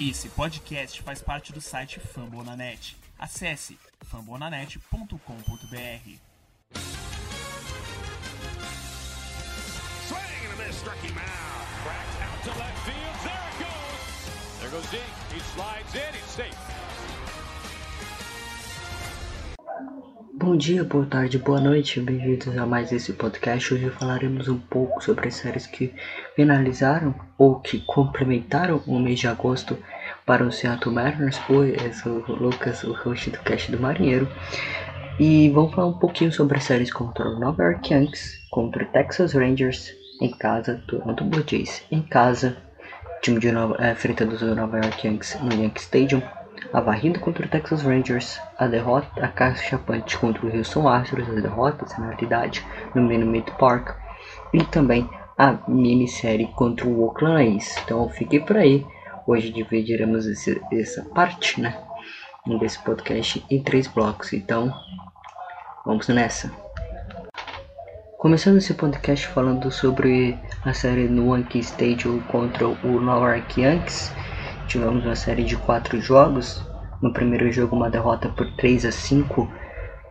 Esse podcast faz parte do site Fambonanet. Acesse fambonanet.com.br. There goes. Deep. He slides in. He's safe. Bom dia, boa tarde, boa noite, bem-vindos a mais esse podcast. Hoje falaremos um pouco sobre as séries que finalizaram ou que complementaram o mês de agosto para o Seattle Mariners. Oi, eu sou o Lucas, o host do cast do Marinheiro. E vamos falar um pouquinho sobre as séries contra o Nova York Yankees, contra o Texas Rangers em casa, Toronto Blue Jays em casa, time de Nova, é, enfrentando o Nova York Yankees no Yankee Stadium a varrida contra o Texas Rangers, a derrota, a caixa punch contra o Houston Astros, a derrota, na realidade, no Minute Park, e também a minissérie contra o Oakland A's. Então fique por aí, hoje dividiremos esse, essa parte, né, desse podcast em três blocos, então vamos nessa. Começando esse podcast falando sobre a série no Yankee Stadium contra o Nova York Yankees, tivemos uma série de quatro jogos. No primeiro jogo, uma derrota por 3 a 5,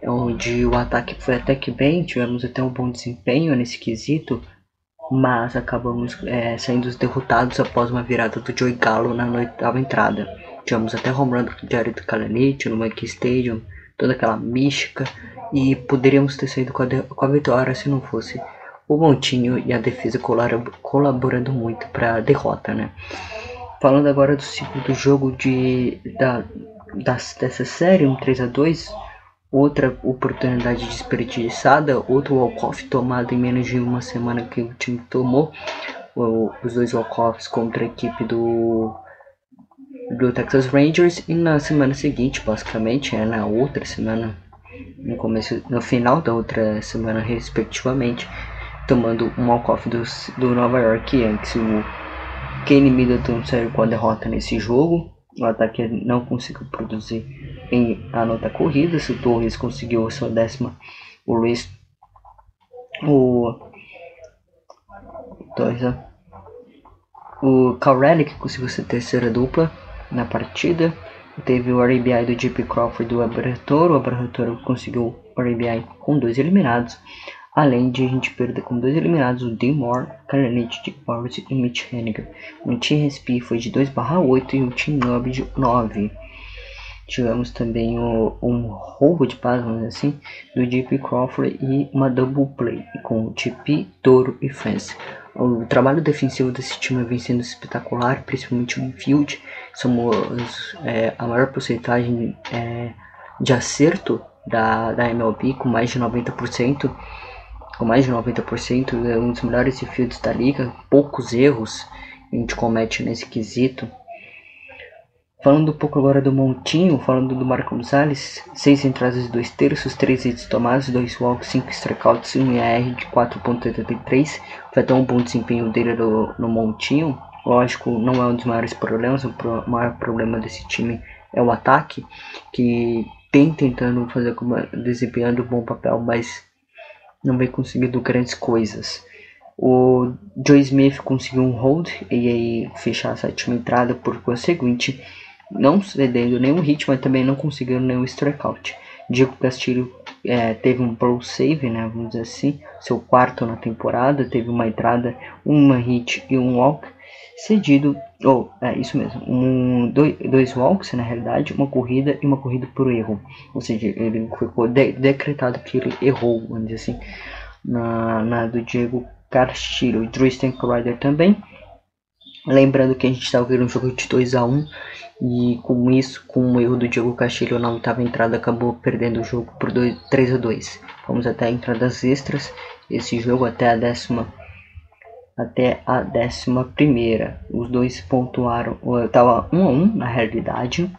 onde o ataque foi até que bem, tivemos até um bom desempenho nesse quesito, mas acabamos é, sendo derrotados após uma virada do Joey Gallo na oitava entrada. Tivemos até home run do Jared no Yankee Stadium, toda aquela mística, e poderíamos ter saído com a, com a vitória se não fosse o Montinho e a defesa colaborando muito para a derrota, né? Falando agora do segundo jogo de, da, das, dessa série, um 3 a 2 outra oportunidade desperdiçada, outro walk-off tomado em menos de uma semana que o time tomou, o, os dois walk-offs contra a equipe do, do Texas Rangers, e na semana seguinte, basicamente, é na outra semana, no começo, no final da outra semana, respectivamente, tomando um walk-off do, do Nova York Yankees, o Kane Middleton saiu com a derrota nesse jogo. O ataque não conseguiu produzir em anotar corridas. O Torres conseguiu a sua décima. O Luiz. O. Torres. O Calrelli conseguiu sua terceira dupla na partida. Teve o RBI do JP Crawford do Abertoro. O Abertoro conseguiu o RBI com dois eliminados. Além de a gente perder com dois eliminados, o Dean Moore, Karanich de Morris e Mitch Henniger. O Team Respi foi de 2 8 e o Team Nub de 9. Tivemos também o, um roubo de paz, vamos dizer assim, do JP Crawford e uma double play com TP, Toro e Fence. O trabalho defensivo desse time vem sendo espetacular, principalmente o infield. Somos é, a maior porcentagem é, de acerto da, da MLB, com mais de 90% com mais de 90%, é um dos melhores fields da liga, poucos erros a gente comete nesse quesito. Falando um pouco agora do Montinho, falando do Marco Gonzalez, 6 entradas e 2 terços, 3 hits tomados, 2 walks, 5 strikeouts e um ER de 4.83. Foi até um bom desempenho dele no, no Montinho. Lógico, não é um dos maiores problemas, o pro, maior problema desse time é o ataque, que tem tentando fazer desempenhando um bom papel, mas não vem conseguindo grandes coisas. O Joe Smith conseguiu um hold e aí fechar a sétima entrada por conseguinte, não cedendo nenhum hit, mas também não conseguindo nenhum strikeout. Diego Castilho é, teve um pro save, né, vamos dizer assim, seu quarto na temporada, teve uma entrada, uma hit e um walk cedido, ou oh, é isso mesmo, um, dois, dois walks na realidade, uma corrida e uma corrida por erro, ou seja, ele ficou de, decretado que ele errou, vamos dizer assim, na, na do Diego Castilho, e Drew Rider também, lembrando que a gente estava vendo um jogo de 2 a 1 e com isso, com o erro do Diego Castilho na oitava entrada, acabou perdendo o jogo por 2, 3 a 2 Vamos até entradas extras, esse jogo até a décima até a décima primeira. Os dois pontuaram, estava um a um na realidade.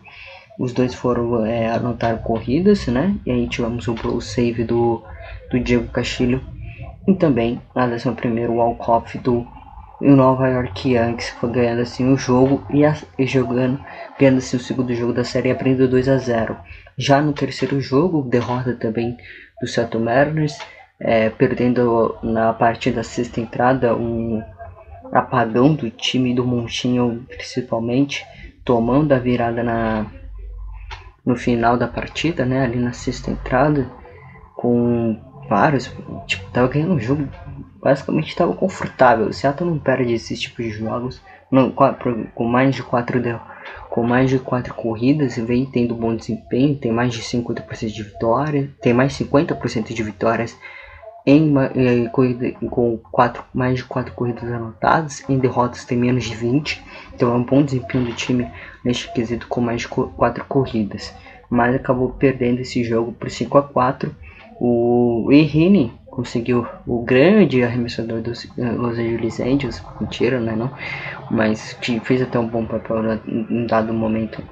Os dois foram é, anotar corridas, né? E aí tivemos o blow save do, do Diego Castilho. E também na décima primeira o walk-off do Nova York Yankees foi ganhando assim o jogo e, a, e jogando, ganhando assim o segundo jogo da série abrindo 2 a 0. Já no terceiro jogo, derrota também do Seattle Mariners é, perdendo na parte da sexta entrada um apagão do time do Montinho principalmente tomando a virada na, no final da partida, né? Ali na sexta entrada, com vários. Tipo, tava ganhando um jogo. Basicamente estava confortável. O Seattle não perde esses tipos de jogos. Não, com mais de quatro com mais de quatro corridas vem tendo bom desempenho, tem mais de 50% de vitória, tem mais 50% de vitórias em, corrida com quatro, mais de quatro corridas anotadas, em derrotas tem menos de 20, então é um bom desempenho do time neste quesito com mais de quatro corridas, mas acabou perdendo esse jogo por 5 a 4 o Irine conseguiu o grande arremessador dos eh, Los Angeles Angels, mentira, né, não? Mas que fez até um bom papel em dado momento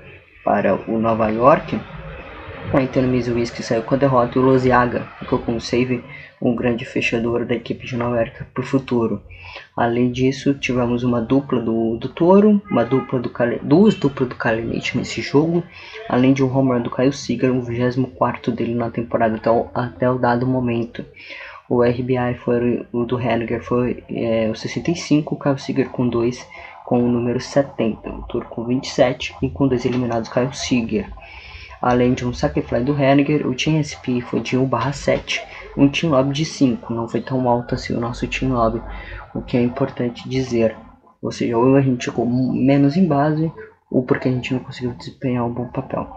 para o Nova York. O Anthony Mizuiski saiu com a derrota e o Loziaga ficou com o save um grande fechador da equipe de Nova York para o futuro. Além disso, tivemos uma dupla do, do Toro, uma dupla do duas duplas do Kalinic nesse jogo, além de um home run do Kyle Seager, o 24 dele na temporada até o, até o dado momento. O RBI foi o do Henniger foi é, o 65, o Kyle Seager com 2 com o número 70, o Toro com 27 e com dois eliminados Kyle Seager. Além de um sacrifly do Henniger, o Team SP foi de 1/7 um team lobby de 5, não foi tão alto assim o nosso team lobby, o que é importante dizer. Ou seja, ou a gente chegou menos em base, ou porque a gente não conseguiu desempenhar um bom papel.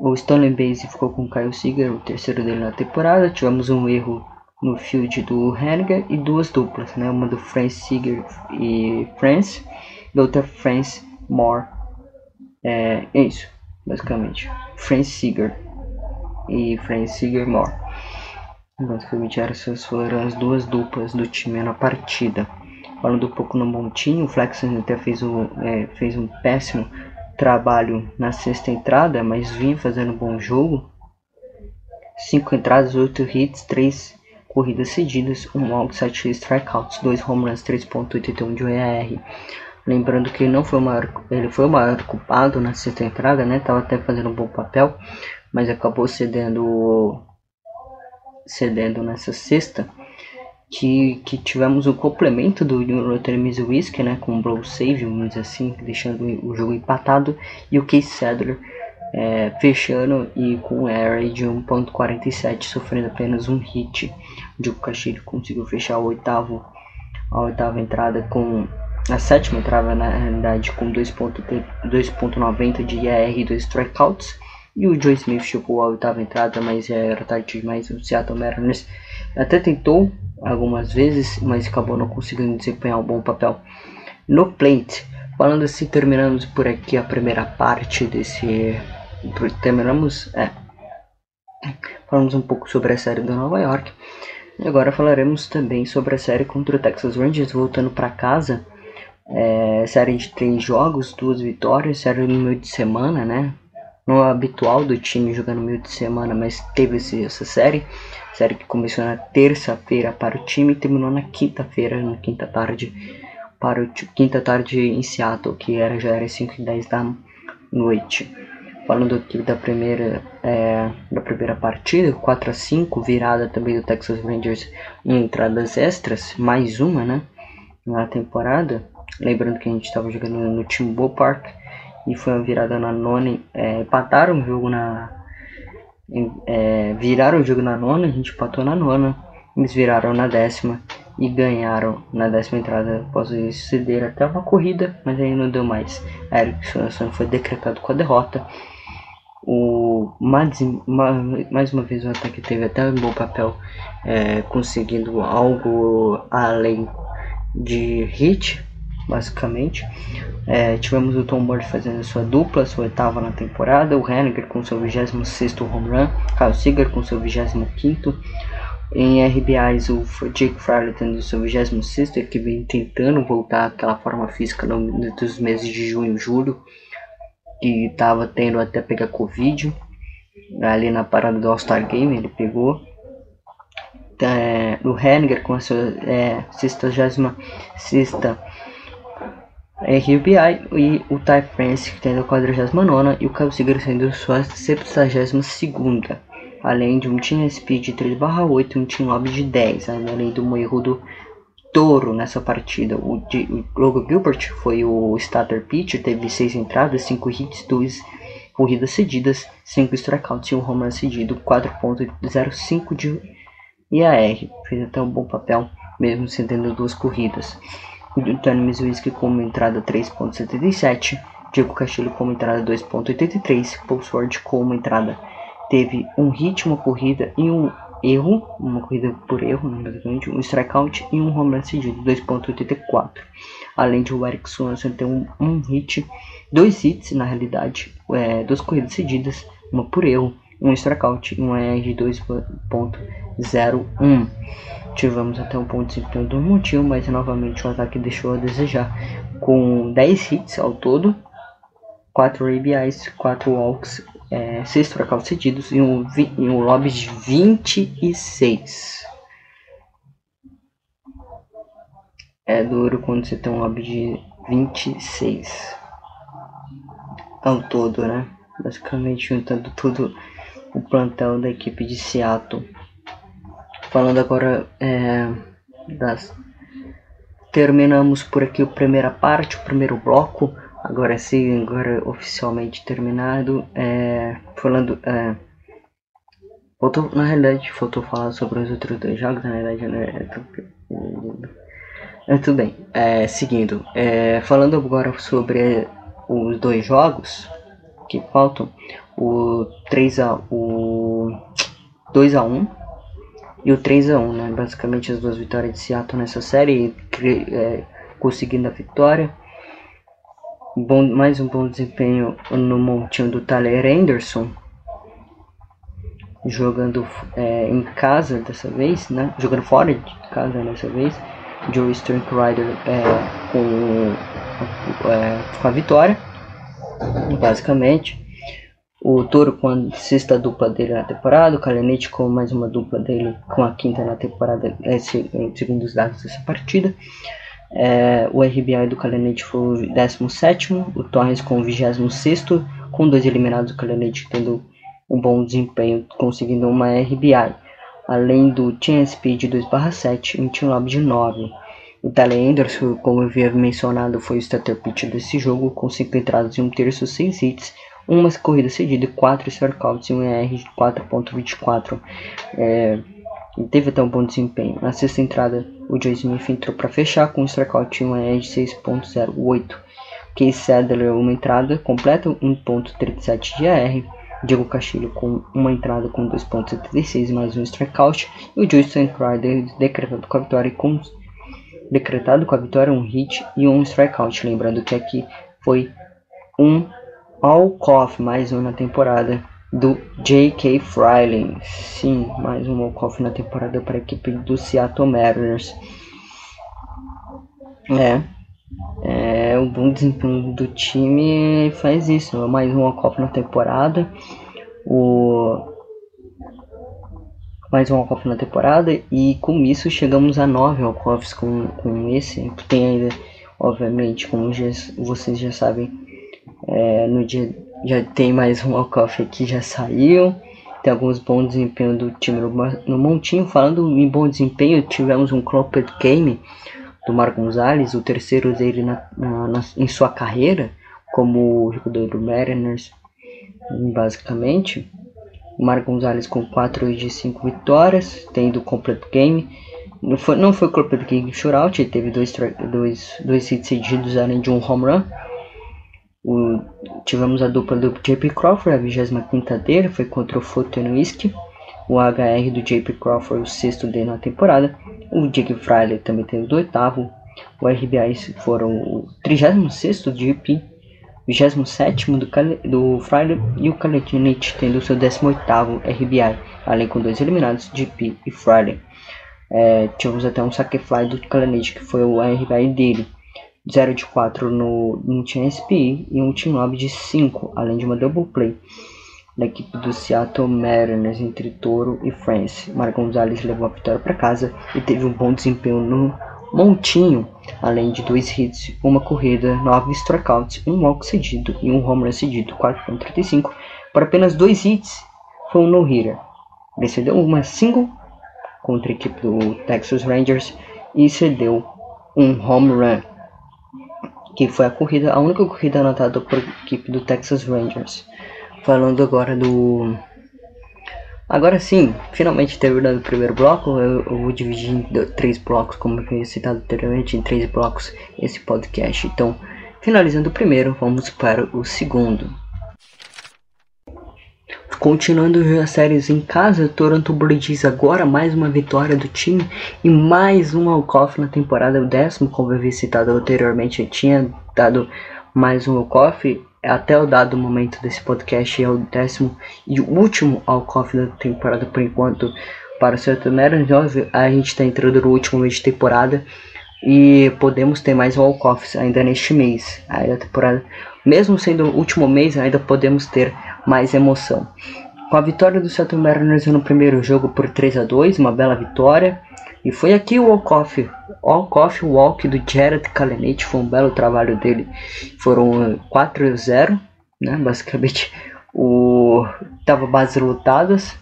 O Stanley Base ficou com o Kyle Seager, o terceiro dele na temporada. Tivemos um erro no field do Henniger e duas duplas, né? Uma do France Seager e France, e outra France Moore. É, é isso, basicamente. France Seager e France Seager Moore. Basicamente essas foram as duas duplas do time na partida. Falando um pouco no montinho, o Flexon até fez um, é, fez um péssimo trabalho na sexta entrada, mas vinha fazendo um bom jogo. Cinco entradas, oito hits, três corridas cedidas, um out, sete strikeouts, dois home runs, 3.81 de EAR. Lembrando que não foi o maior, ele foi o maior culpado na sexta entrada, né? Tava até fazendo um bom papel, mas acabou cedendo cedendo nessa sexta, que, que tivemos o complemento do Luther Whisky, né, com um blow save, vamos dizer assim, deixando o jogo empatado, e o Case Sadler é, fechando e com um area de 1.47, sofrendo apenas um hit. O Diogo Castilho conseguiu fechar o oitavo, a oitava entrada com a sétima entrada na realidade com 2.90 de ER e 2 strikeouts e o Joe Smith chegou à oitava entrada, mas era tarde demais. O Seattle Mariners até tentou algumas vezes, mas acabou não conseguindo desempenhar um bom papel no plate. Falando assim, terminamos por aqui a primeira parte desse. Terminamos. É. Falamos um pouco sobre a série do Nova York. E agora falaremos também sobre a série contra o Texas Rangers, voltando para casa. É, série de três jogos, duas vitórias, série no meio de semana, né? não é habitual do time jogar no meio de semana, mas teve esse, essa série. Série que começou na terça-feira para o time e terminou na quinta-feira, na quinta tarde, para o quinta tarde em Seattle, que era, já era 5 e 10 da noite. Falando aqui da primeira, é, da primeira partida, 4 a 5 virada também do Texas Rangers em entradas extras, mais uma, né, na temporada. Lembrando que a gente estava jogando no Timbo Park e foi uma virada na nona. É, empataram o jogo na. É, viraram o jogo na nona, a gente empatou na nona. Eles viraram na décima e ganharam na décima entrada após ceder até uma corrida, mas aí não deu mais. A Eric Swanson foi decretado com a derrota. O mais, mais uma vez o ataque teve até um bom papel, é, conseguindo algo além de hit, basicamente. É, tivemos o Tom Murray fazendo sua dupla, sua oitava na temporada, o Henniger com seu 26 home run, Kyle Seager com seu 25 em RBIs o Jake Farley tendo seu 26 que vem tentando voltar àquela forma física dos meses de junho e julho, que estava tendo até pegar Covid, ali na parada do All-Star Game ele pegou. É, o Henniger com a sua é, 66 RBI e o Ty France tendo a 49 e o Kyle Seager sendo sua 72 além de um Team Speed de 3/8 e um Team Lobby de 10, além do erro do touro nessa partida. O, G, o Logan Gilbert foi o starter pitcher, teve 6 entradas, 5 hits, 2 corridas cedidas, 5 strikeouts e um home run cedido, 4.05 de IAR. Fez até um bom papel, mesmo cedendo duas corridas. O Tony Mizuiski como entrada 3.77, Diego Castilho como entrada 2.83, Paul Sword como entrada teve um hit, uma corrida e um erro, uma corrida por erro, né, basicamente, um strikeout e um home run cedido, 2.84. Além de o Eric Swanson ter um, um hit, dois hits na realidade, é, duas corridas cedidas, uma por erro, um strikeout e um ER de 2.01. Tivemos até um ponto de desempenho do motivo, mas novamente o ataque deixou a desejar, com 10 hits ao todo, 4 RBIs, 4 walks, é, 6 strikeouts cedidos e um, e um lobby de 26. É duro quando você tem um lobby de 26 ao todo, né? Basicamente juntando tudo o plantão da equipe de Seattle. Falando agora é, das. Terminamos por aqui a primeira parte, o primeiro bloco. Agora sim, agora oficialmente terminado. É, falando. É, faltou, na realidade, faltou falar sobre os outros dois jogos. Na realidade, né, é, tudo bem. É, seguindo, é, falando agora sobre os dois jogos que faltam, o 3 a o 2 a 1 e o 3 a 1, né? Basicamente as duas vitórias de Seattle nessa série, é, conseguindo a vitória. Bom, mais um bom desempenho no montinho do Tyler Anderson, jogando é, em casa dessa vez, né? Jogando fora de casa dessa vez. Joe Strickrider é, com, é, com a vitória, basicamente. O Toro com a sexta dupla dele na temporada, o Kalenich com mais uma dupla dele com a quinta na temporada, esse, segundo os dados dessa partida. É, o RBI do Kalenich foi o 17, o Torres com o 26, com dois eliminados, o Kalenich tendo um bom desempenho, conseguindo uma RBI, além do Team Speed 2/7 e um Team Lab de 9. O Tyler Anderson, como eu havia mencionado, foi o starter pitcher desse jogo, com 5 entradas e um terço, 6 hits, uma corrida cedida, 4 strikeouts e um ER de 4.24. É, teve até um bom desempenho. Na sexta entrada, o Joe Smith entrou para fechar com um strikeout e um ER de 6.08. Case Sadler, uma entrada completa, 1.37 de AR. Diego Castilho com uma entrada com 2.76 mais um strikeout. E o Justin Crider decretado com a vitória com decretado com a vitória um hit e um strikeout. Lembrando que aqui foi um walk-off mais um na temporada do J.K. Freiling. Sim, mais um walk-off na temporada para a equipe do Seattle Mariners. É, é, o bom desempenho do time faz isso. Mais um walk-off na temporada. O mais um walk-off na temporada e com isso chegamos a nove walk-offs com, com esse. Tem ainda, obviamente, como vocês já sabem, é, no dia já tem mais um walk-off que já saiu. Tem alguns bons desempenhos do time no, no Montinho. Falando em bom desempenho, tivemos um Clopped Game do Mar Gonzalez, o terceiro dele na, na, na, em sua carreira, como jogador do Mariners, basicamente. O Mar Gonzalez com 4 de 5 vitórias, tendo Complete Game. Não foi, não foi Complete Game Shootout, ele teve dois, dois, dois hits seguidos além de um home run. O, tivemos a dupla do JP Crawford, a 25 dele, foi contra o Fotenwhisky. O HR do JP Crawford, o sexto dele na temporada. O Jake Fraley também teve do oitavo. O RBI foram o 36 do JP, 27 do, do Fraley e o Kaletinich tendo seu 18 RBI, além com dois eliminados, JP e Fraley. É, tivemos até um fly do Kaletinich, que foi o RBI dele. 0 de 4 no, no Team SPI e um Team Lobby de 5, além de uma double play da equipe do Seattle Mariners entre Toro e France. Mar Gonzalez levou a vitória para casa e teve um bom desempenho no montinho, além de dois hits, uma corrida, nove strikeouts, um walk cedido e um home run cedido, 4.35, para apenas dois hits, foi um no-hitter. Ele uma single contra a equipe do Texas Rangers e cedeu um home run, que foi a corrida, a única corrida anotada por equipe do Texas Rangers. Falando agora do Agora sim, finalmente terminando o primeiro bloco, eu, eu vou dividir em três blocos, como tinha citado anteriormente, em três blocos esse podcast. Então, finalizando o primeiro, vamos para o segundo. Continuando as séries em casa, Toronto Blue Jays agora mais uma vitória do time e mais um walk-off na temporada, o décimo, como eu havia citado anteriormente, eu tinha dado mais um walk-off até o dado momento desse podcast é o décimo e último walk-off da temporada por enquanto para o Celtic Mariners. A gente está entrando no último mês de temporada e podemos ter mais walk-offs ainda neste mês. Aí a temporada, mesmo sendo o último mês, ainda podemos ter mais emoção. Com a vitória do Seattle Mariners no primeiro jogo por 3 a 2 uma bela vitória. E foi aqui o walk-off, walk-off walk do Jared Kalenic, foi um belo trabalho dele. Foram 4 a 0, né? Basicamente, o tava bases lotadas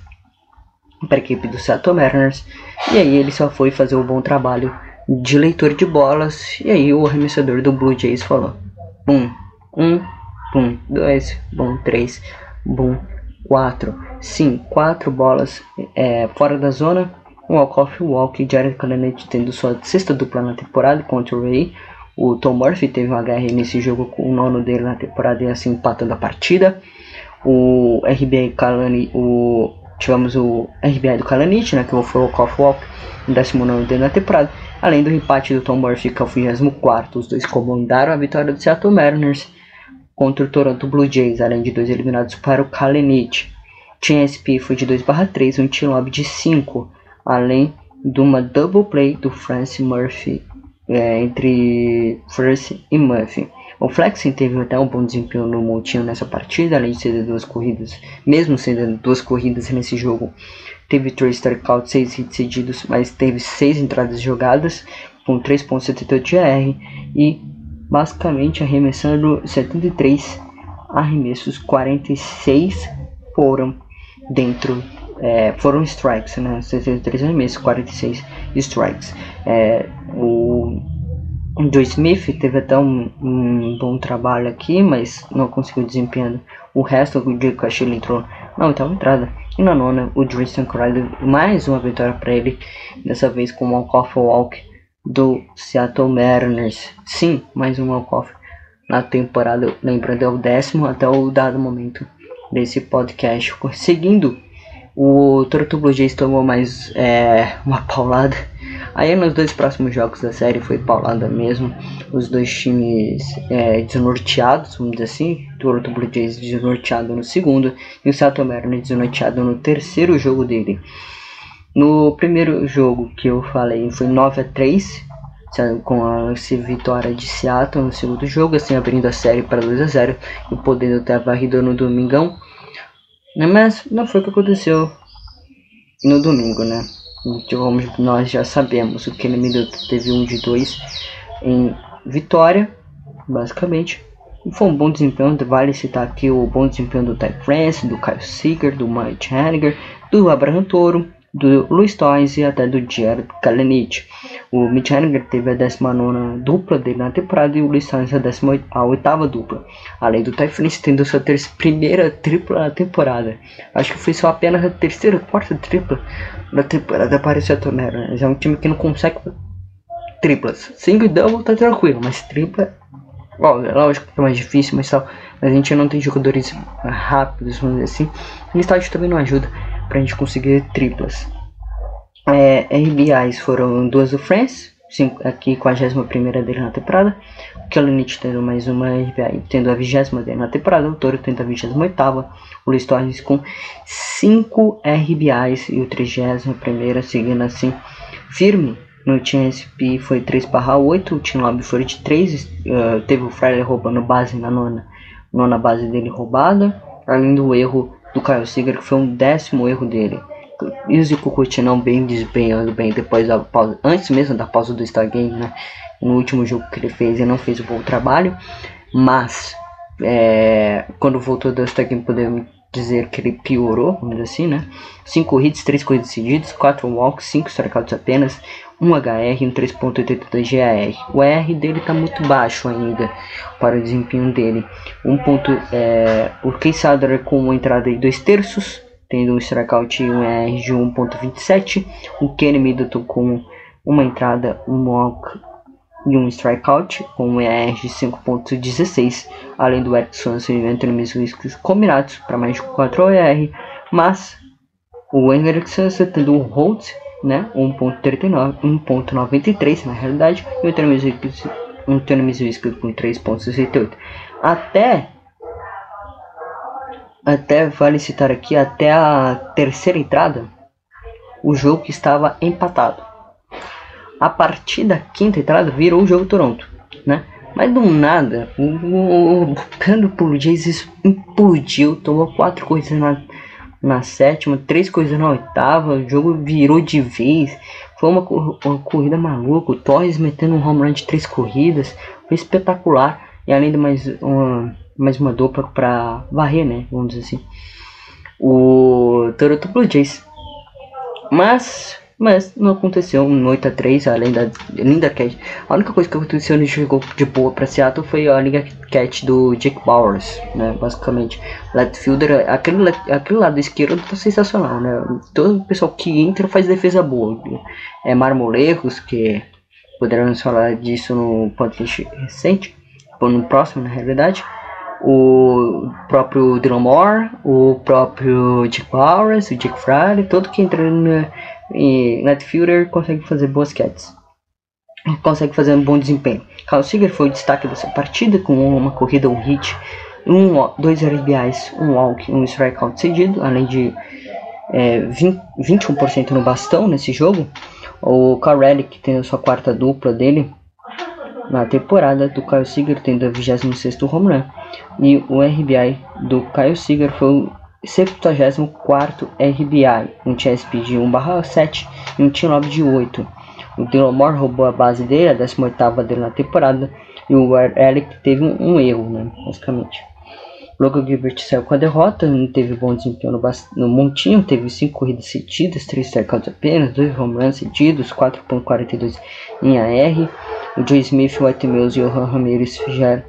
para a equipe do Seattle Mariners. E aí ele só foi fazer um bom trabalho de leitor de bolas. E aí o arremessador do Blue Jays falou: Bum, um, Bum, 2, bom, 3, bom, 4. Sim, 4 bolas é, fora da zona. Um walk-off walk, Jared Cananet tendo sua sexta dupla na temporada contra o Ray. O Tom Murphy teve um HR nesse jogo com o nono dele na temporada e assim empatando a partida. O RBI Kalani, o tivemos o RBI do Kalanich, né, que foi o walk-off walk, o 19 dele na temporada. Além do empate do Tom Murphy, que é o 24, os dois comandaram a vitória do Seattle Mariners contra o Toronto Blue Jays, além de dois eliminados para o Kalenich. Team SP foi de 2/3, um lobby de 5, além de uma double play do Francis Murphy é, entre Francis e Murphy. O Flexen teve até um bom desempenho no montinho nessa partida, além de ceder duas corridas, mesmo sendo duas corridas nesse jogo. Teve três strikeouts, seis hits cedidos, mas teve seis entradas jogadas com 3.78 de AR e basicamente arremessando 73 arremessos, 46 foram dentro, é, foram strikes, né? 73 arremessos, 46 strikes. É, o Joe Smith teve até um, um, bom trabalho aqui, mas não conseguiu desempenhando o resto. O Jake Castillo entrou na oitava entrada. E na nona, o Tristan Crider, mais uma vitória para ele, dessa vez com o walk-off walk do Seattle Mariners. Sim, mais um walk-off na temporada, lembrando, é o décimo até o dado momento desse podcast. Seguindo, o Toronto Blue Jays tomou mais é, uma paulada. Aí nos dois próximos jogos da série foi paulada mesmo. Os dois times é, desnorteados, vamos dizer assim. Toronto Blue Jays desnorteado no segundo e o Seattle Mariners desnorteado no terceiro jogo dele. No primeiro jogo que eu falei foi 9 a 3 com a vitória de Seattle no segundo jogo, assim abrindo a série para 2 a 0 e podendo ter varrido no domingão. Né, mas não foi o que aconteceu no domingo, né? Então, nós já sabemos, o Kenny Middleton teve um de 2 em vitória, basicamente. E foi um bom desempenho, vale citar aqui o bom desempenho do Ty France, do Kyle Seeger, do Mike Henniger, do Abraham Toro, do Luis Torres e até do Jared Kalenic. O Mitch Henniger teve a 19 dupla dele na temporada e o Luis Torres a 18 dupla. Além do Ty France tendo sua primeira tripla na temporada. Acho que foi só apenas a terceira, quarta tripla na temporada para o Seattle Mariners. É um time que não consegue triplas. Single e double tá tranquilo, mas tripla Bom, é lógico que é mais difícil, mas tal. Mas a gente não tem jogadores rápidos, vamos dizer assim. E o estádio também não ajuda para a gente conseguir triplas. É, RBIs foram duas do France, cinco, aqui com a 21 dele na temporada. O Kellenich tendo mais uma RBI, tendo a 20 dele na temporada. O Toro tendo a 28. O Luiz Torres com 5 RBIs e o 31 seguindo assim firme. No Team SP foi 3 barra 8, o Team Lobby foi de 3, uh, teve o Friday roubando base na nona, nona base dele roubada, além do erro do Kyle Seager, que foi um décimo erro dele. E o Zico não bem desempenhando bem depois da pausa, antes mesmo da pausa do Star Game, né? No último jogo que ele fez, ele não fez o bom trabalho, mas é, quando voltou do Star Game, podemos dizer que ele piorou, vamos dizer assim, né? 5 hits, 3 corridas seguidas, 4 walks, 5 strikeouts apenas, 1 HR e um 3.82 GAR. O ER dele está muito baixo ainda para o desempenho dele. Um ponto, é, o Case com uma entrada de 2 terços, tendo um strikeout e um ER de 1.27. O Kenny Middleton com uma entrada, um walk e um strikeout com um ER de 5.16, além do Eric Swanson e Anthony Mizwisky combinados para mais de 4 ER, mas o Henrik Swanson tendo um hold né? 1.39, 1.93 na realidade, e o Antônio Mizuiski com 3.68. Até até vale citar aqui até a terceira entrada, o jogo estava empatado. A partir da quinta entrada virou o jogo Toronto, né? Mas do nada, o, o, o Blue Jays implodiu, tomou quatro coisas na na sétima, três coisas na oitava, o jogo virou de vez. Foi uma, uma corrida maluca. O Torres metendo um home run de três corridas. Foi espetacular. E além de mais uma, mais uma dupla para varrer, né? Vamos dizer assim. O Toronto Blue Jays. Mas mas não aconteceu um 8x3, além da linda catch. A única coisa que aconteceu no jogo de boa para Seattle foi a linda catch do Jake Bowers, né? Basicamente, left fielder, aquele, aquele lado esquerdo tá sensacional, né? Todo o pessoal que entra faz defesa boa. É Marmolecos, que poderemos falar disso no podcast recente, ou no próximo, na realidade o próprio Dylan Moore, o próprio Jake Bowers, o Jake Fraley, todo que entra no, e Netfielder consegue fazer boas catches. Consegue fazer um bom desempenho. Kyle Seager foi o destaque dessa partida com uma corrida, um hit, um, dois RBIs, um walk, um strikeout cedido, além de é, 20, 21% no bastão nesse jogo. O Kyle Relic tendo sua quarta dupla dele na temporada, do Kyle Seager tendo a 26 home run. E o RBI do Kyle Seager foi o 74 RBI, um TSP de 1/7 e um T9 de 8. O Dylan Moore roubou a base dele, a 18 dele na temporada, e o Eric teve um, um erro, né, basicamente. Logan Gilbert saiu com a derrota, não teve bom desempenho no, no montinho, teve 5 corridas cedidas, 3 strikeouts apenas, 2 home runs cedidos, 4.42 em AR. O Joe Smith, White Mills e o Han Ramirez fizeram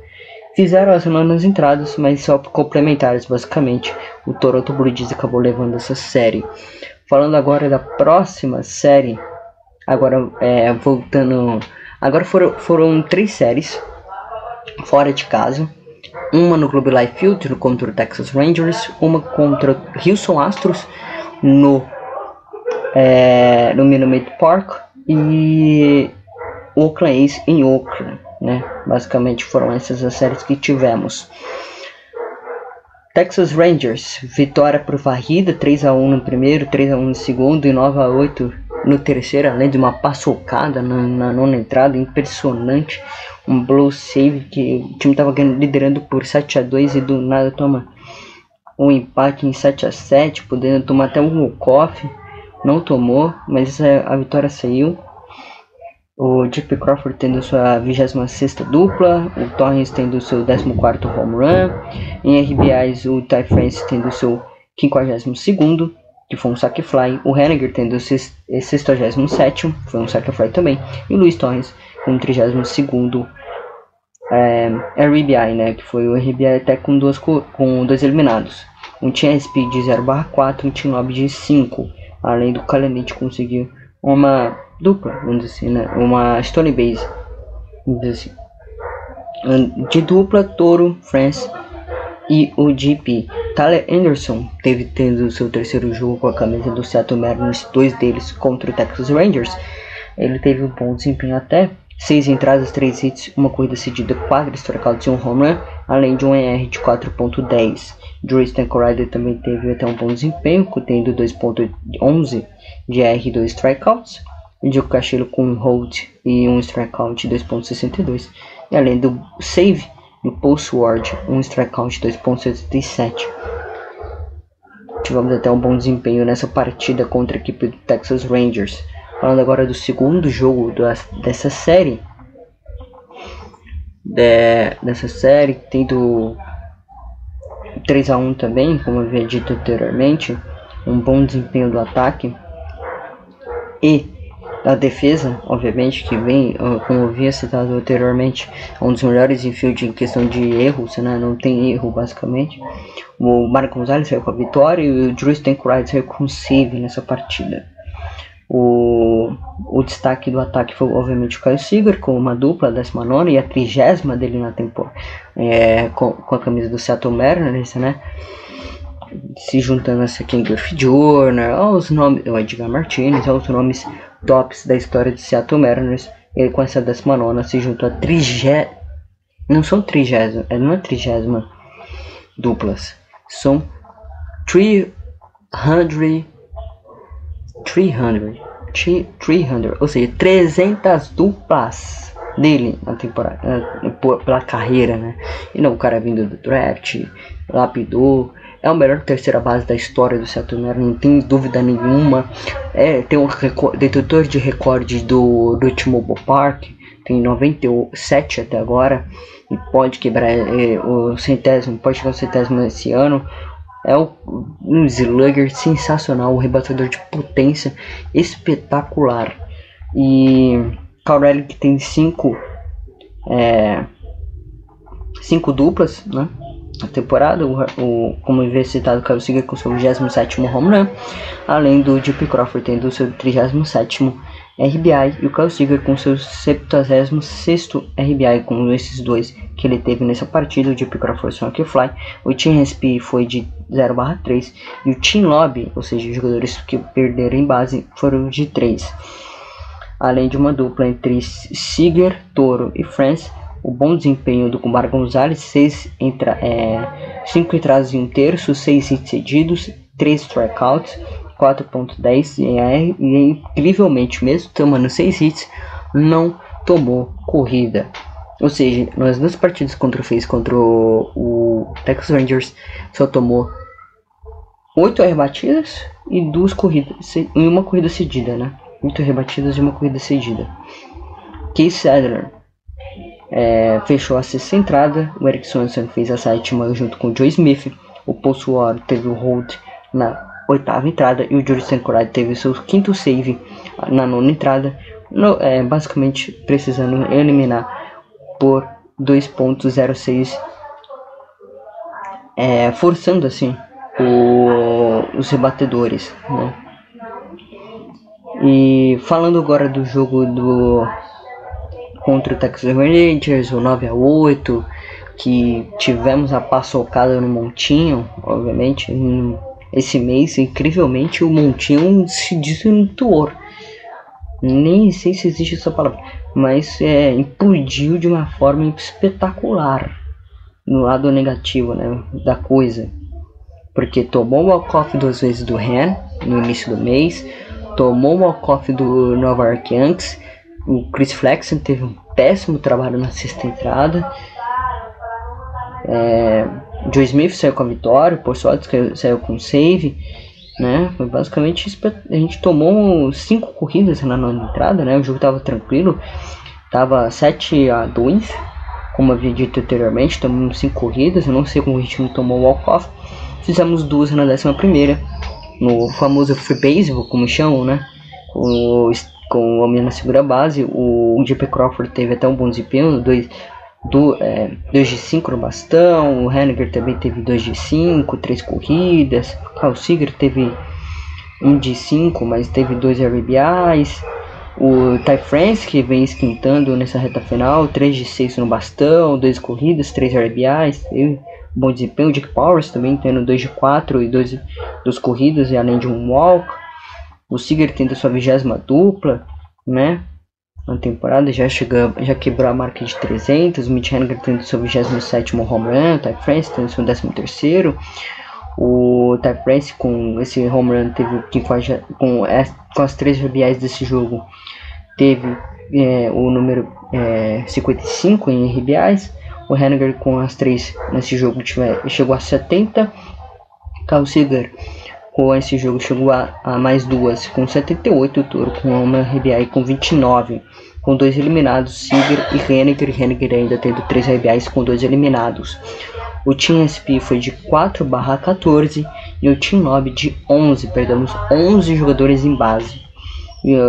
Fizeram as manas entradas, mas só complementares basicamente. O Toronto Blue Jays acabou levando essa série. Falando agora da próxima série, agora é, voltando, agora foram, foram três séries fora de casa. Uma no Globe Life Field contra o Texas Rangers, uma contra o Houston Astros no é, no Minute Park e Oakland A's em Oakland né? Basicamente foram essas as séries que tivemos. Texas Rangers, vitória por varrida, 3 a 1 no primeiro, 3 a 1 no segundo e 9 a 8 no terceiro, além de uma paçocada na, na nona entrada, impressionante. Um blow save que o time estava liderando por 7 a 2 e do nada toma um empate em 7 a 7 podendo tomar até um walk-off. Não tomou, mas a vitória saiu o J.P. Crawford tendo sua 26 dupla, o Torrens tendo seu 14 home run, em RBIs o Ty France tendo seu 52 que foi um saque fly, o Henniger tendo o 67 foi um saque fly também, e o Luiz Torres com o 32 é, RBI, né, que foi o RBI até com, duas, com dois eliminados. Um tinha speed de 0/4 e um tinha de 5, além do Kalenich conseguir uma dupla, vamos dizer assim, né? Uma Stone Base, vamos dizer assim. De dupla, Toro, France e o GP. Tyler Anderson teve tendo seu terceiro jogo com a camisa do Seattle Mariners, dois deles contra o Texas Rangers. Ele teve um bom desempenho até, seis entradas, três hits, uma corrida cedida, quatro strikeouts e um home run, além de um ER de 4.10. Drew Stankorader também teve até um bom desempenho, tendo 2.11 de ER e 2 strikeouts. Diogo Cachelo com um hold e um strikeout 2.62. E além do save no Pulse Ward, um strikeout 2.77. Tivemos até um bom desempenho nessa partida contra a equipe do Texas Rangers. Falando agora do segundo jogo dessa série. De, dessa série, tendo 3 a 1 também, como eu havia dito anteriormente. Um bom desempenho do ataque. E da defesa, obviamente, que vem, como eu havia citado anteriormente, é um dos melhores infield em questão de erros, né? não tem erro basicamente. O Marco Gonzalez saiu com a vitória e o Drew Stankwright saiu com save nessa partida. O, o destaque do ataque foi obviamente o Caio Seager com uma dupla, a 19 e a trigésima dele na temporada, é, com, com, a camisa do Seattle Mariners, né? Se juntando essa King Griffith Jr., aos nomes, o Edgar Martinez, aos nomes tops da história de Seattle Mariners. Ele com essa 19 se juntou a trigésima. Não são trigésima, é, não é trigésima duplas. São 300 300, 300, ou seja, 300 duplas dele na temporada, pela carreira, né? E não o cara vindo do draft, lapidou, é o melhor terceira base da história do Seattle não tem dúvida nenhuma. É, tem um detetor de recorde do, do T-Mobile Park, tem 97 até agora, e pode quebrar é, o centésimo, pode chegar ao centésimo esse ano. É um slugger sensacional, um rebatedor de potência espetacular. E Caurelli que tem cinco, é, cinco duplas né, na temporada. O, o, como citado, o Kyle Seager com seu 27 home run, além do Deep Crawford tendo o seu 37 RBI e o Kyle Seager com seu 76 RBI, com esses dois que ele teve nessa partida, o Deep Crawford só que fly, o Team SP foi de 0/3 e o Team Lobby, ou seja, os jogadores que perderam em base, foram de 3. Além de uma dupla entre Seager, Toro e France, o bom desempenho do Kumar Gonzalez, 5 entra, é, entradas e um terço, 6 hits cedidos, 3 strikeouts, 4.10 em AR e incrivelmente, mesmo tomando 6 hits, não tomou corrida. Ou seja, nas duas partidas contra o Face contra o, o Texas Rangers só tomou 8 rebatidas e duas corridas e uma corrida cedida, né? 8 rebatidas e uma corrida cedida. Keith Sadler é, fechou a sexta entrada, o Eric Swanson fez a sétima junto com o Joe Smith, o Paul Sword teve o hold na oitava entrada e o Juristen Corai teve seu quinto save na nona entrada, no, é, basicamente precisando eliminar por 2.06, é, forçando assim o, os rebatedores. Né? E falando agora do jogo do contra o Texas Rangers, o 9 a 8 que tivemos a paçocada no Montinho, obviamente, esse mês, incrivelmente, o Montinho se desvirtuou. Nem sei se existe essa palavra, mas é, implodiu de uma forma espetacular no lado negativo né, da coisa. Porque tomou o walk-off duas vezes do Ren no início do mês, tomou o walk-off do Nova York Yankees, o Chris Flexen teve um péssimo trabalho na sexta entrada. É, Joe Smith saiu com a vitória, o Porçotes saiu com save, né? Foi basicamente a gente tomou cinco corridas na nona entrada, né? O jogo estava tranquilo, tava 7 a 2, como havia dito anteriormente, tomamos cinco corridas, eu não sei como gente não tomou o walk-off. Fizemos duas na décima primeira, no famoso free baseball, como chamam, né? O, com o homem na segura base, o JP Crawford teve até um bom desempenho, dois do, é, 2 de 5 no bastão, o Henniger também teve 2 de 5, 3 corridas, o Seager teve 1 de 5, mas teve 2 RBIs, o Ty France que vem esquentando nessa reta final, 3 de 6 no bastão, 2 corridas, 3 RBIs, teve bom desempenho, o Dick Powers também tendo 2 de 4 e 2, 2 corridas, e além de um walk, o Seager tendo sua vigésima dupla, né? na temporada, já chegou, já quebrou a marca de 300, o Mitch Haniger tendo seu 27 home run, o Ty France tendo seu 13 o Ty France com esse home run teve com, com as três RBIs desse jogo teve é, o número é, 55 em RBIs, o Haniger com as três nesse jogo tiver, chegou a 70, Carl Seager com esse jogo chegou a, a, mais duas com 78, o Toro com uma RBI com 29, com dois eliminados, Seager e Henniger, Henniger ainda tendo três RBIs com dois eliminados. O Team SP foi de 4 barra 14 e o Team Lobby de 11, perdemos 11 jogadores em base.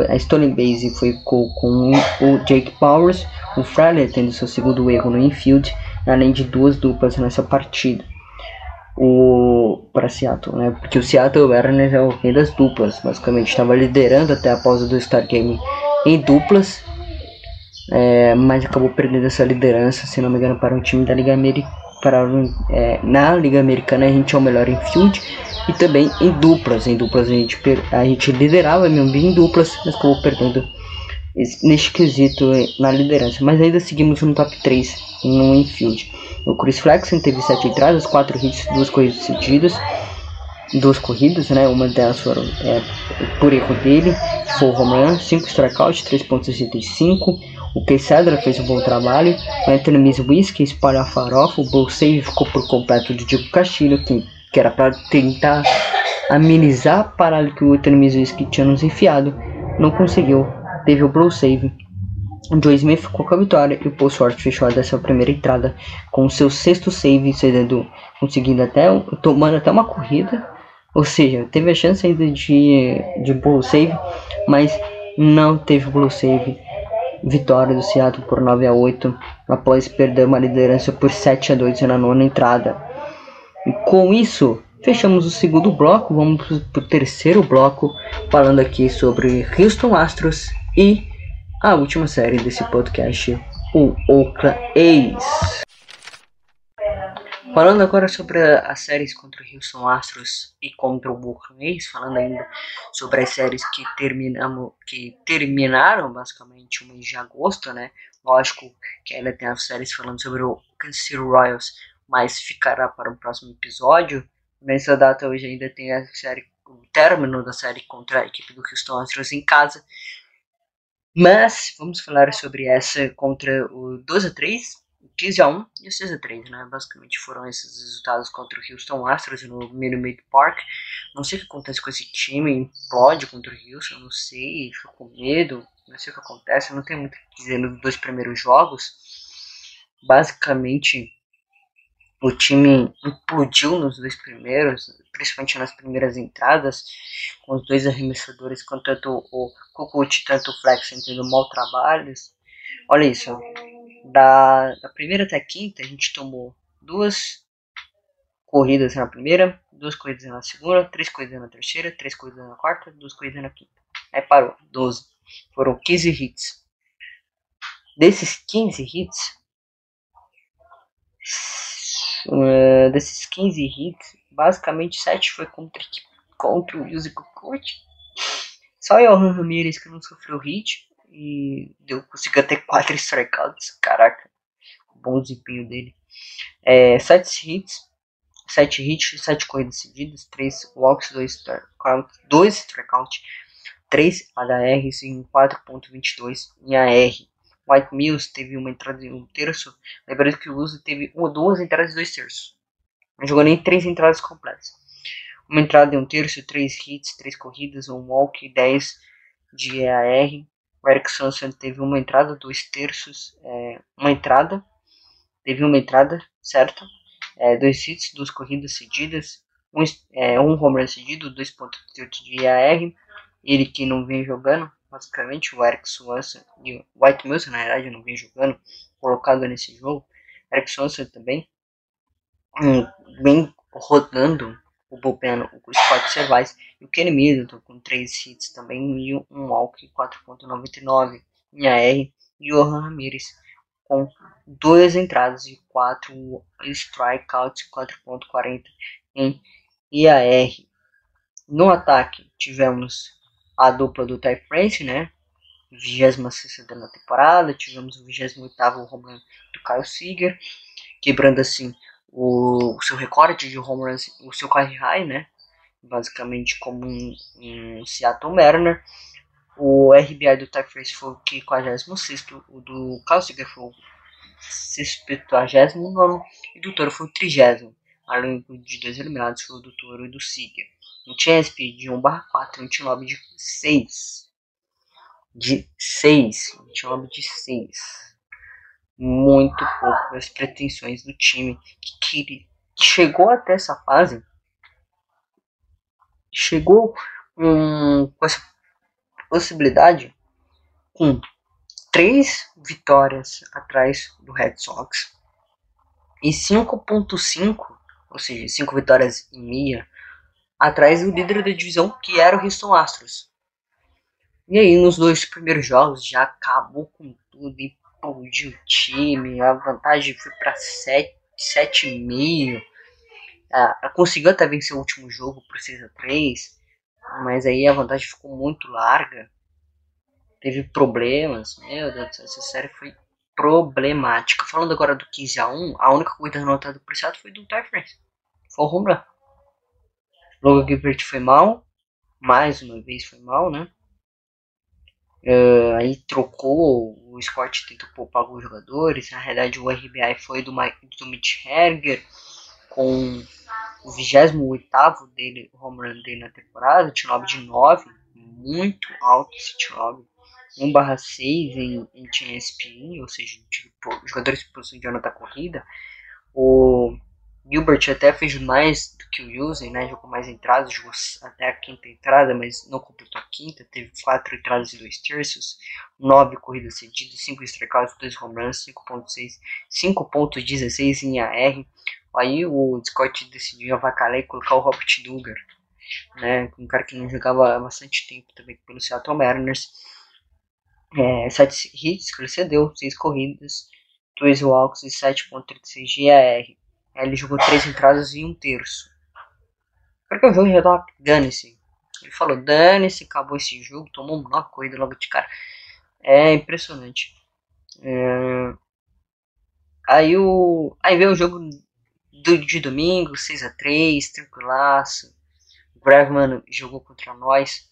a Stolen Base foi com, com o Jake Powers, o Fraley tendo seu segundo erro no infield, além de duas duplas nessa partida. O para Seattle, né? Porque o Seattle Mariners é o rei das duplas, basicamente estava liderando até a pausa do Star Game em duplas, é, mas acabou perdendo essa liderança, se não me engano, para um time da Liga Americana. Para, é, na Liga Americana a gente é o melhor em field e também em duplas. Em duplas a gente, a gente liderava mesmo em duplas, mas acabou perdendo neste quesito na liderança. Mas ainda seguimos no top 3 no infield. O Chris Flexen teve 7 entradas, 4 hits, 2 corridas seguidas. Duas corridas, né? Uma delas foram é, por erro dele, foi o home run, 5 strikeouts, 3.65. O Quesadra fez um bom trabalho. O Anthony Mizwiski espalhou a farofa. O save ficou por completo de Diego Castilho, que que era para tentar amenizar a parada que o Etermizuski tinha nos enfiado, não conseguiu. Teve o blow save. Joe Smith ficou com a vitória e o Paul Short fechou dessa primeira entrada com seu sexto save, cedendo, conseguindo até tomando até uma corrida. Ou seja, teve a chance ainda de, de blow save, mas não teve blow save. Vitória do Seattle por 9 a 8 após perder uma liderança por 7 a 2 na nona entrada. E com isso, fechamos o segundo bloco. Vamos para o terceiro bloco, falando aqui sobre Houston Astros e a última série desse podcast, o Oakland A's. Falando agora sobre as séries contra o Houston Astros e contra o A's, falando ainda sobre as séries que terminamos, que terminaram basicamente o mês de agosto, né? Lógico que ainda tem as séries falando sobre o Kansas City Royals mas ficará para o próximo episódio. Nessa data hoje ainda tem a série, o término da série contra a equipe do Houston Astros em casa. Mas vamos falar sobre essa contra o 12 a 3, 15 a 1 e o 6 a 3, né? Basicamente foram esses resultados contra o Houston Astros no Minute Park. Não sei o que acontece com esse time, implode contra o Houston, não sei, fico com medo, não sei o que acontece, não tem muito o que dizer nos dois primeiros jogos. Basicamente, o time implodiu nos dois primeiros, principalmente nas primeiras entradas, com os dois arremessadores, com tanto o Kukuchi tanto o Flex tendo mal trabalhos. Olha isso, da, da primeira até a quinta a gente tomou duas corridas na primeira, duas corridas na segunda, três corridas na terceira, três corridas na quarta, duas corridas na quinta. Aí parou, 12. Foram 15 hits. Desses 15 hits, Uh, desses 15 hits, basicamente 7 foi contra, contra o Musical Coach. Só o Johan Ramirez que não sofreu hit e deu, conseguiu até 4 strikeouts. Caraca, bom desempenho dele. É, 7 hits, 7 hits, 7 corridas seguidas, 3 walks, 2 strikeouts, 2 strikeouts, 3 ADRs em 4.22 em AR. White Mills teve uma entrada e um terço. Lembrando que o Uso teve uma, duas entradas e dois terços. Não jogou nem três entradas completas. Uma entrada e um terço, três hits, três corridas, um walk, 10 de EAR. O Eric Sanson teve uma entrada, dois terços, é, uma entrada. Teve uma entrada, certo? É, dois hits, duas corridas cedidas, um, é, um home cedido, 2.38 de EAR. Ele que não vem jogando, basicamente o Eric Swanson e o White Mills, na verdade, não vem jogando, colocado nesse jogo. Eric Swanson também vem rodando o bullpen, o Scott Cervais e o Kenny Middleton com 3 hits também e um walk 4.99 em AR e o Ramirez com duas entradas e 4 strikeouts 4.40 em IAR. No ataque tivemos a dupla do Ty France, né? 26 da temporada, tivemos o 28 home run do Kyle Seager, quebrando assim o, o seu recorde de home runs, o seu career high, né? Basicamente como um, um Seattle Mariner. O RBI do Ty France foi o 56, o do Kyle Seager foi o 69 e do Toro foi o 30. Além de dois eliminados foi o do Toro e do Seager. Um speed de 1 barra 4 um tinha lobby de 6. De 6. Um tinha lobby de 6. Muito pouco as pretensões do time que, queria, que chegou até essa fase. Chegou um, com, essa, possibilidade com três vitórias atrás do Red Sox e 5.5, ou seja, 5 vitórias e meia atrás do líder da divisão, que era o Houston Astros. E aí, nos dois primeiros jogos, já acabou com tudo, implodiu o time, a vantagem foi para 7,5. Ah, conseguiu até vencer o último jogo por 6 a 3 mas aí a vantagem ficou muito larga. Teve problemas, meu Deus do céu, essa série foi problemática. Falando agora do 15 a 1 a única corrida anotada por esse foi do Ty France. Foi o home run. Logan Gilbert foi mal, mais uma vez foi mal, né? Uh, aí trocou, o Scott tentou poupar alguns jogadores. Na realidade, o RBI foi do, do Mitch Herger com o 28 dele, home run dele na temporada, T9 de 9, muito alto esse T9. 1/6 em, em TSPI, ou seja, tipo, jogadores que possuem de ano da corrida. O Gilbert até fez mais do que o Usen, né? Jogou mais entradas, jogou até a quinta entrada, mas não completou a quinta. Teve quatro entradas e dois terços, nove corridas cedidas, cinco strikeouts, dois home runs, 5.6, 5.16 em AR. Aí o Scott decidiu avacalhar e colocar o Robert Duggar, né? Um cara que não jogava há bastante tempo também pelo Seattle Mariners. É, 7 hits que 6 corridas, 2 walks e 7.36 de AR. Ele jogou três entradas e um terço. Porque o jogo já tava dane-se. Ele falou, dane-se, acabou esse jogo, tomou uma corrida logo de cara. É impressionante. É... Aí o. Aí veio o jogo do, de domingo, 6x3, tranquilaço. O Bravman jogou contra nós.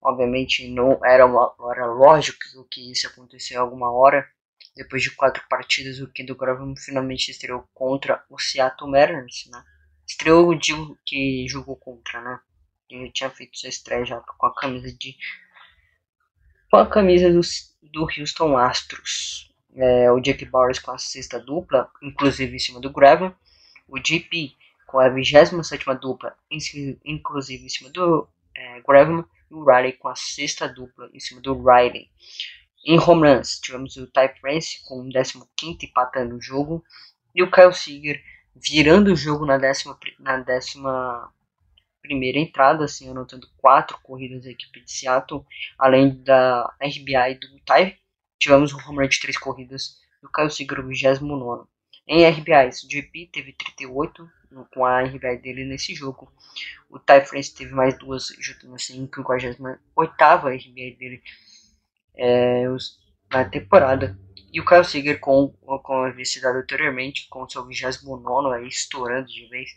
Obviamente não era, uma, era lógico que isso ia acontecer alguma hora. Depois de quatro partidas, o Kendall Graveman finalmente estreou contra o Seattle Mariners, né? Estreou o Digo que jogou contra, né? Ele tinha feito sua estreia já com a camisa de com a camisa do, do Houston Astros. É, o Jake Bowers com a sexta dupla, inclusive em cima do Graveman. O JP com a 27 dupla, inclusive em cima do é. E o Riley com a sexta dupla em cima do Riley. Em home runs, tivemos o Ty France com o 15 empatando o jogo e o Kyle Seager virando o jogo na décima, na décima primeira entrada, assim, anotando quatro corridas da equipe de Seattle, além da RBI do Ty. Tivemos um home run de três corridas do Kyle Seager, o 29. Em RBIs, o JP teve 38 com a RBI dele nesse jogo. O Ty France teve mais duas, juntando assim, 58 RBI dele é, os, na temporada. E o Kyle Seager, com, com a citado anteriormente, com seu 29 aí estourando de vez,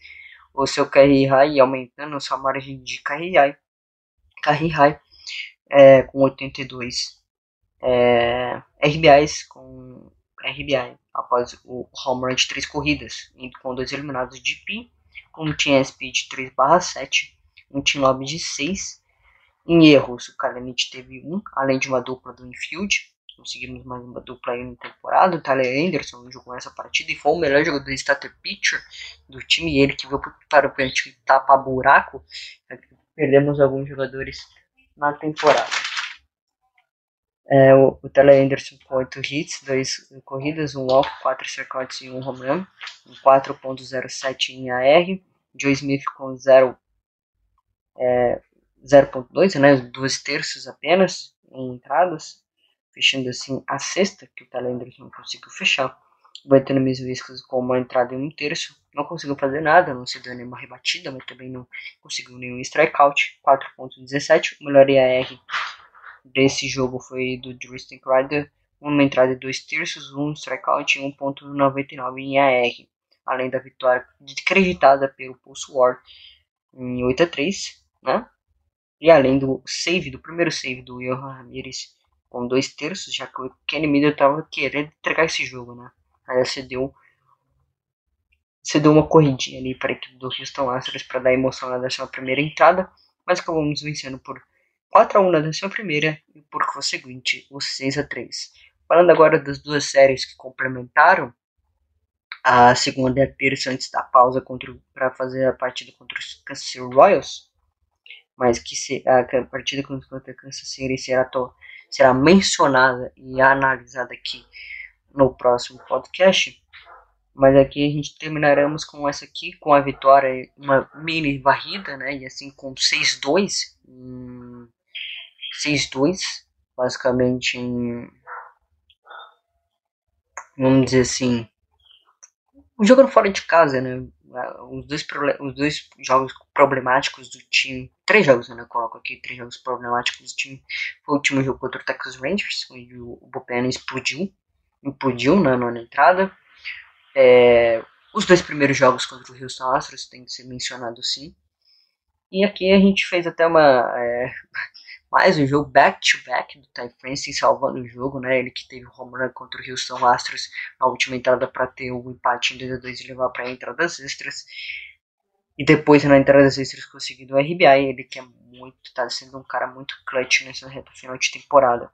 o seu carry high aumentando sua margem de carry high, carry high é, com 82 é, RBIs com RBI após o home run de 3 corridas, indo com dois eliminados de P, com um team SP de 3/7, um team lobby de 6 em erros, o Kalenich teve um, além de uma dupla do infield. Conseguimos mais uma dupla aí na temporada. O Tyler Anderson jogou essa partida e foi o melhor jogador de starter pitcher do time. Ele que veio para o pênalti tapar buraco. Perdemos alguns jogadores na temporada. É, o, o Tyler Anderson com 8 hits, 2 corridas, 1 um walk, 4 strikeouts e 1 um home run, 4.07 em AR. Joe Smith com 0 é, 0.2, né, duas terços apenas em entradas, fechando assim a sexta, que o Talenders não conseguiu fechar. Batendo mesmo Viscas com uma entrada em um terço, não conseguiu fazer nada, não se deu nenhuma rebatida, mas também não conseguiu nenhum strikeout, 4.17, o melhor IAR desse jogo foi do Tristan Crider, uma entrada de dois terços, um strikeout e 1.99 em AR, além da vitória acreditada pelo Pulse War em 8 a 3, né? E além do save, do primeiro save do Johan Ramirez com dois terços, já que o Kenny Miller estava querendo entregar esse jogo, né? Aí cedeu, cedeu uma corridinha ali para a equipe do Houston Astros para dar emoção na décima primeira entrada, mas acabamos vencendo por 4 a 1 na décima primeira e por conseguinte o 6 a 3. Falando agora das duas séries que complementaram a segunda e a terça antes da pausa para fazer a partida contra os Kansas Royals, mas que se, a, partida contra Kansas City será, to, será mencionada e analisada aqui no próximo podcast. Mas aqui a gente terminaremos com essa aqui, com a vitória, uma mini varrida, né? E assim com 6-2. Hum, 6-2, basicamente em. Vamos dizer assim. Jogo fora de casa, né? Os dois, dois jogos problemáticos do time. Três jogos, né? Eu coloco aqui três jogos problemáticos do time. Foi o último jogo contra o Texas Rangers, onde o Bullpen explodiu. Implodiu na nona entrada é, os dois primeiros jogos contra o Houston Astros tem que ser mencionado sim. E aqui a gente fez até uma é, mais um jogo back-to-back do Ty France salvando o jogo, né? Ele que teve o home run contra o Houston Astros na última entrada para ter o empate em 2 a 2 e levar para entrada das extras. E depois na entrada das extras conseguindo o RBI, ele que é muito, tá sendo um cara muito clutch nessa reta final de temporada.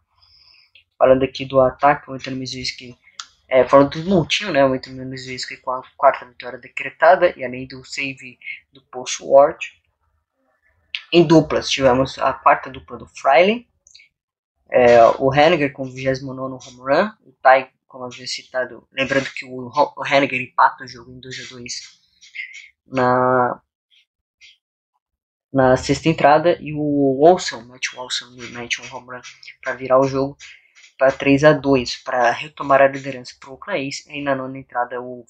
Falando aqui do ataque, o Anthony Mizuki é, falando do montinho, né, o Anthony Mizuki com a quarta vitória decretada e além do save do Post Ward. Em duplas, tivemos a quarta dupla do Friley, é, o Henniger com o 29 home run, o Ty, como havia citado, lembrando que o, o Henniger empata o jogo em 2 a 2 na, na sexta entrada, e o Wilson, Matt Wilson, mete um home run para virar o jogo para 3 a 2 para retomar a liderança para o A's. E na nona entrada o,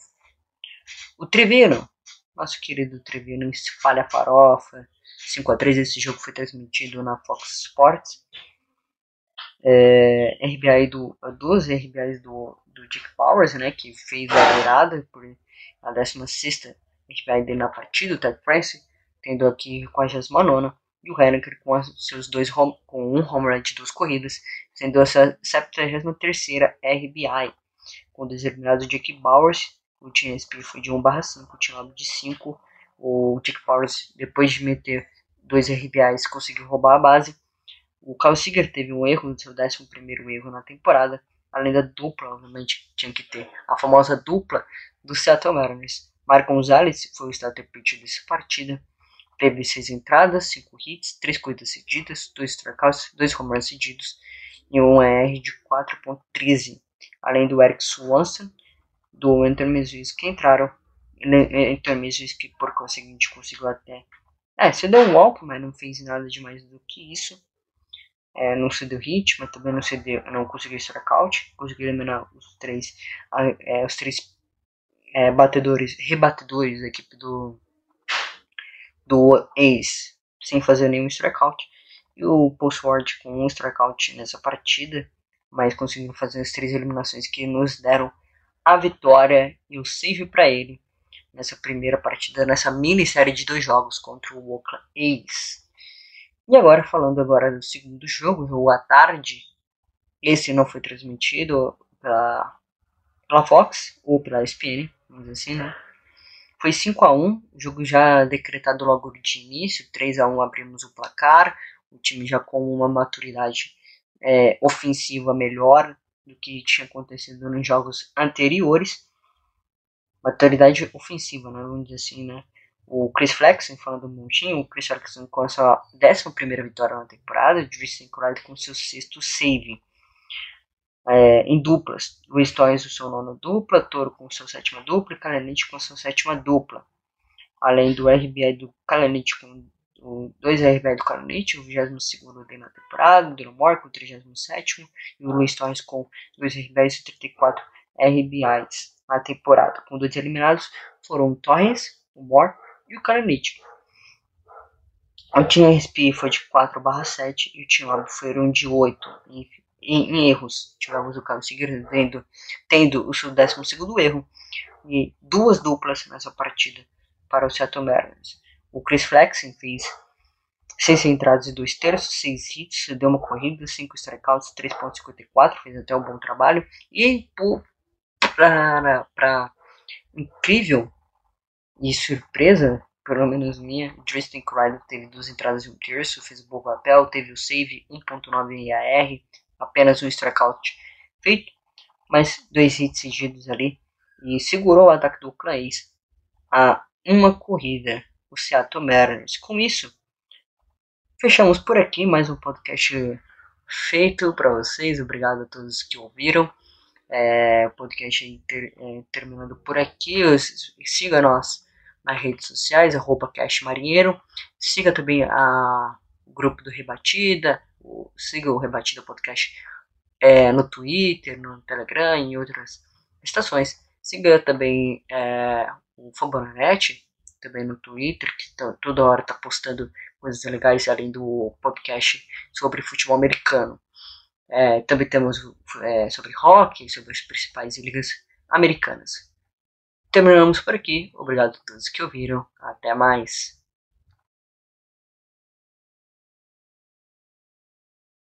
o Trevino, nosso querido Trevino, espalha farofa. 5 a 3 esse jogo foi transmitido na Fox Sports. É, RBI do 12 RBIs do, do Dick Powers, né, que fez a virada por a 16 RBI dele na partida, o Ted France, tendo aqui com a 29 e o Henniger com seus dois home, com um home run de duas corridas, sendo a 73ª RBI. Com dois eliminados Jake Bowers, o TSP foi de 1/5, o Tinab de 5. O Jake Bowers, depois de meter dois RBIs, conseguiu roubar a base. O Kyle Seager teve um erro, seu 11 erro na temporada, além da dupla, obviamente tinha que ter a famosa dupla do Seattle Mariners. Marco Gonzalez foi o starter pitcher dessa partida, Teve seis entradas, cinco hits, três corridas cedidas, dois strikeouts, dois home cedidos e um ER de 4.13. Além do Eric Swanson, do Anthony Mizuis que entraram. Anthony Mizuis que por conseguinte conseguiu até... É, você deu um walk, mas não fez nada de mais do que isso. É, não cedeu hit, mas também não cedeu, não conseguiu strikeout, conseguiu eliminar os três, é, os três é, batedores, rebatedores da equipe do do Ace sem fazer nenhum strikeout. E o Postward com um strikeout nessa partida, mas conseguiu fazer as três eliminações que nos deram a vitória e o save para ele nessa primeira partida, nessa mini série de dois jogos contra o Oakland A's. E agora falando agora do segundo jogo, jogo à tarde, esse não foi transmitido pela, pela Fox ou pela ESPN, vamos dizer assim, né? Foi 5 a 1 jogo já decretado logo de início, 3 a 1 abrimos o placar, o time já com uma maturidade é, ofensiva melhor do que tinha acontecido nos jogos anteriores. Maturidade ofensiva, né, vamos dizer assim, né? O Chris Flexen, falando do montinho, o Chris Flexen com a sua 11 vitória na temporada, Tristan Cried com seu sexto save é, em duplas. Luiz Torres, o seu nono dupla, Toro com sua sétima dupla e Kalenich com sua sétima dupla. Além do RBI do Kalenich com o 2 RBI do Kalenich, o 22 dele na temporada, o Delmore com o 37 e o Luiz Torres com 2 RBIs e 34 RBIs na temporada. Com dois eliminados foram o Torres, o Moore e o Kalenich. O time RSP foi de 4/7 e o time foi um de 8 em, em erros. Tivemos o Carlos Figueiredo tendo, tendo o seu 12 erro e duas duplas nessa partida para o Seattle Mariners. O Chris Flexen fez 6 entradas e 2 terços, 6 hits, deu uma corrida, 5 strikeouts, 3.54, fez até um bom trabalho. E para incrível e surpresa, pelo menos minha, Tristan Crider teve duas entradas e um terço, fez um bom papel, teve o save 1.9 em AR, apenas um strikeout feito, mas dois hits seguidos ali e segurou o ataque do Clays a uma corrida, o Seattle Mariners. Com isso, Fechamos por aqui mais um podcast feito para vocês. Obrigado a todos que ouviram. É, o podcast aí ter, é, terminando por aqui. Siga nós nas redes sociais, arroba Marinheiro. Siga também a, o grupo do Rebatida. O, siga o Rebatida Podcast é, no Twitter, no Telegram e outras estações. Siga também é, o Fambonanet, também no Twitter, que tá, toda hora está postando coisas legais além do podcast sobre futebol americano. É, também temos é, sobre rock, sobre as principais ligas americanas. Terminamos por aqui. Obrigado a todos que ouviram. Até mais.